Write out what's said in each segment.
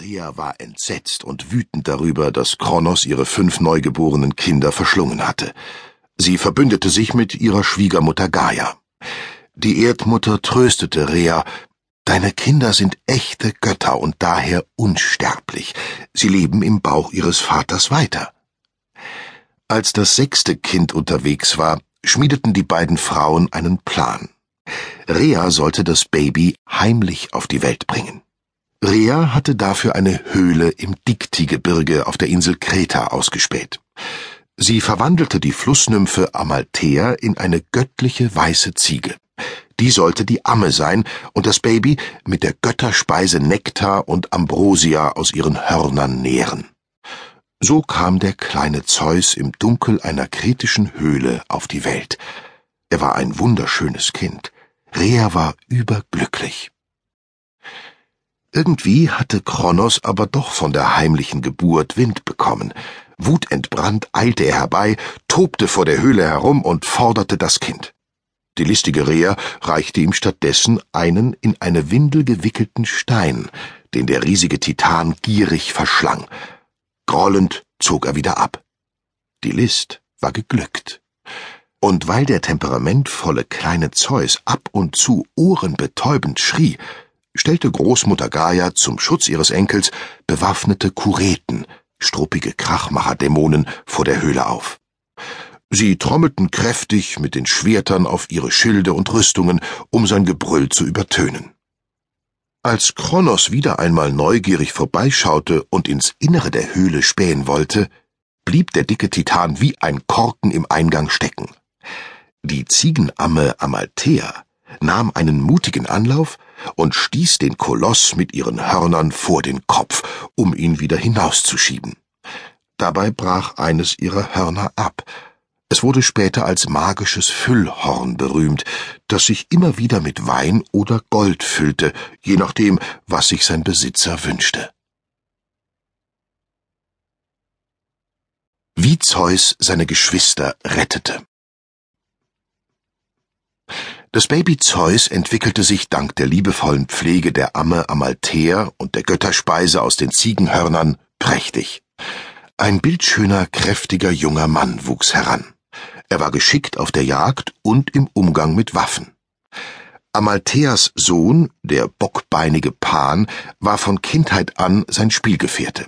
Rhea war entsetzt und wütend darüber, dass Kronos ihre fünf neugeborenen Kinder verschlungen hatte. Sie verbündete sich mit ihrer Schwiegermutter Gaia. Die Erdmutter tröstete Rhea, Deine Kinder sind echte Götter und daher unsterblich. Sie leben im Bauch ihres Vaters weiter. Als das sechste Kind unterwegs war, schmiedeten die beiden Frauen einen Plan. Rhea sollte das Baby heimlich auf die Welt bringen. Rhea hatte dafür eine Höhle im Dikti-Gebirge auf der Insel Kreta ausgespäht. Sie verwandelte die Flussnymphe Amalthea in eine göttliche weiße Ziege. Die sollte die Amme sein und das Baby mit der Götterspeise Nektar und Ambrosia aus ihren Hörnern nähren. So kam der kleine Zeus im Dunkel einer kretischen Höhle auf die Welt. Er war ein wunderschönes Kind. Rhea war überglücklich. Irgendwie hatte Kronos aber doch von der heimlichen Geburt Wind bekommen. Wutentbrannt eilte er herbei, tobte vor der Höhle herum und forderte das Kind. Die listige Rhea reichte ihm stattdessen einen in eine Windel gewickelten Stein, den der riesige Titan gierig verschlang. Grollend zog er wieder ab. Die List war geglückt. Und weil der temperamentvolle kleine Zeus ab und zu ohrenbetäubend schrie, stellte Großmutter Gaia zum Schutz ihres Enkels bewaffnete Kureten, struppige Krachmacherdämonen, vor der Höhle auf. Sie trommelten kräftig mit den Schwertern auf ihre Schilde und Rüstungen, um sein Gebrüll zu übertönen. Als Kronos wieder einmal neugierig vorbeischaute und ins Innere der Höhle spähen wollte, blieb der dicke Titan wie ein Korken im Eingang stecken. Die Ziegenamme Amalthea nahm einen mutigen Anlauf und stieß den Koloss mit ihren Hörnern vor den Kopf, um ihn wieder hinauszuschieben. Dabei brach eines ihrer Hörner ab. Es wurde später als magisches Füllhorn berühmt, das sich immer wieder mit Wein oder Gold füllte, je nachdem, was sich sein Besitzer wünschte. Wie Zeus seine Geschwister rettete. Das Baby Zeus entwickelte sich dank der liebevollen Pflege der Amme Amalthea und der Götterspeise aus den Ziegenhörnern prächtig. Ein bildschöner, kräftiger junger Mann wuchs heran. Er war geschickt auf der Jagd und im Umgang mit Waffen. Amaltheas Sohn, der bockbeinige Pan, war von Kindheit an sein Spielgefährte.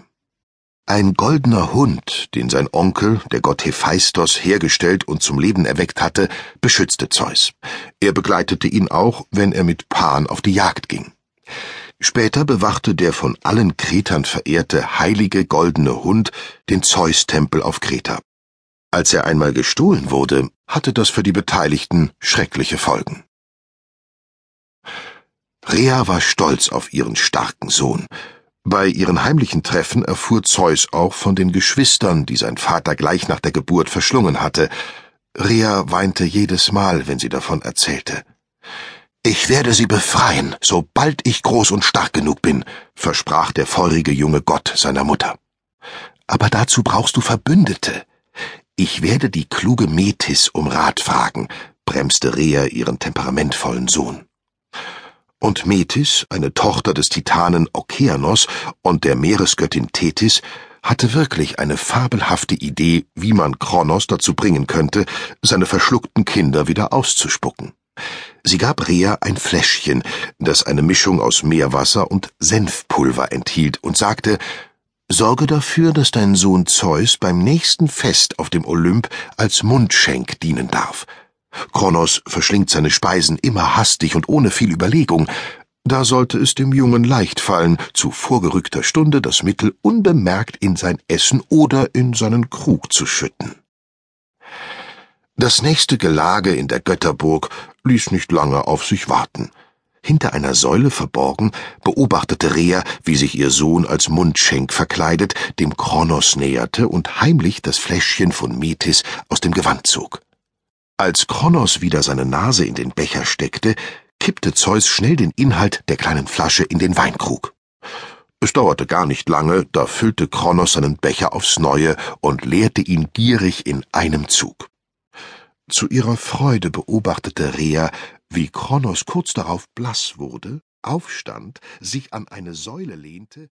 Ein goldener Hund, den sein Onkel, der Gott Hephaistos, hergestellt und zum Leben erweckt hatte, beschützte Zeus. Er begleitete ihn auch, wenn er mit Pan auf die Jagd ging. Später bewachte der von allen Kretern verehrte heilige goldene Hund den Zeus-Tempel auf Kreta. Als er einmal gestohlen wurde, hatte das für die Beteiligten schreckliche Folgen. Rhea war stolz auf ihren starken Sohn, bei ihren heimlichen Treffen erfuhr Zeus auch von den Geschwistern, die sein Vater gleich nach der Geburt verschlungen hatte. Rhea weinte jedes Mal, wenn sie davon erzählte. Ich werde sie befreien, sobald ich groß und stark genug bin, versprach der feurige junge Gott seiner Mutter. Aber dazu brauchst du Verbündete. Ich werde die kluge Metis um Rat fragen, bremste Rhea ihren temperamentvollen Sohn und Metis, eine Tochter des Titanen Okeanos und der Meeresgöttin Tethys, hatte wirklich eine fabelhafte Idee, wie man Kronos dazu bringen könnte, seine verschluckten Kinder wieder auszuspucken. Sie gab Rhea ein Fläschchen, das eine Mischung aus Meerwasser und Senfpulver enthielt, und sagte, Sorge dafür, dass dein Sohn Zeus beim nächsten Fest auf dem Olymp als Mundschenk dienen darf. Kronos verschlingt seine Speisen immer hastig und ohne viel Überlegung. Da sollte es dem Jungen leicht fallen, zu vorgerückter Stunde das Mittel unbemerkt in sein Essen oder in seinen Krug zu schütten. Das nächste Gelage in der Götterburg ließ nicht lange auf sich warten. Hinter einer Säule verborgen beobachtete Rhea, wie sich ihr Sohn als Mundschenk verkleidet dem Kronos näherte und heimlich das Fläschchen von Metis aus dem Gewand zog. Als Kronos wieder seine Nase in den Becher steckte, kippte Zeus schnell den Inhalt der kleinen Flasche in den Weinkrug. Es dauerte gar nicht lange, da füllte Kronos seinen Becher aufs Neue und leerte ihn gierig in einem Zug. Zu ihrer Freude beobachtete Rhea, wie Kronos kurz darauf blass wurde, aufstand, sich an eine Säule lehnte,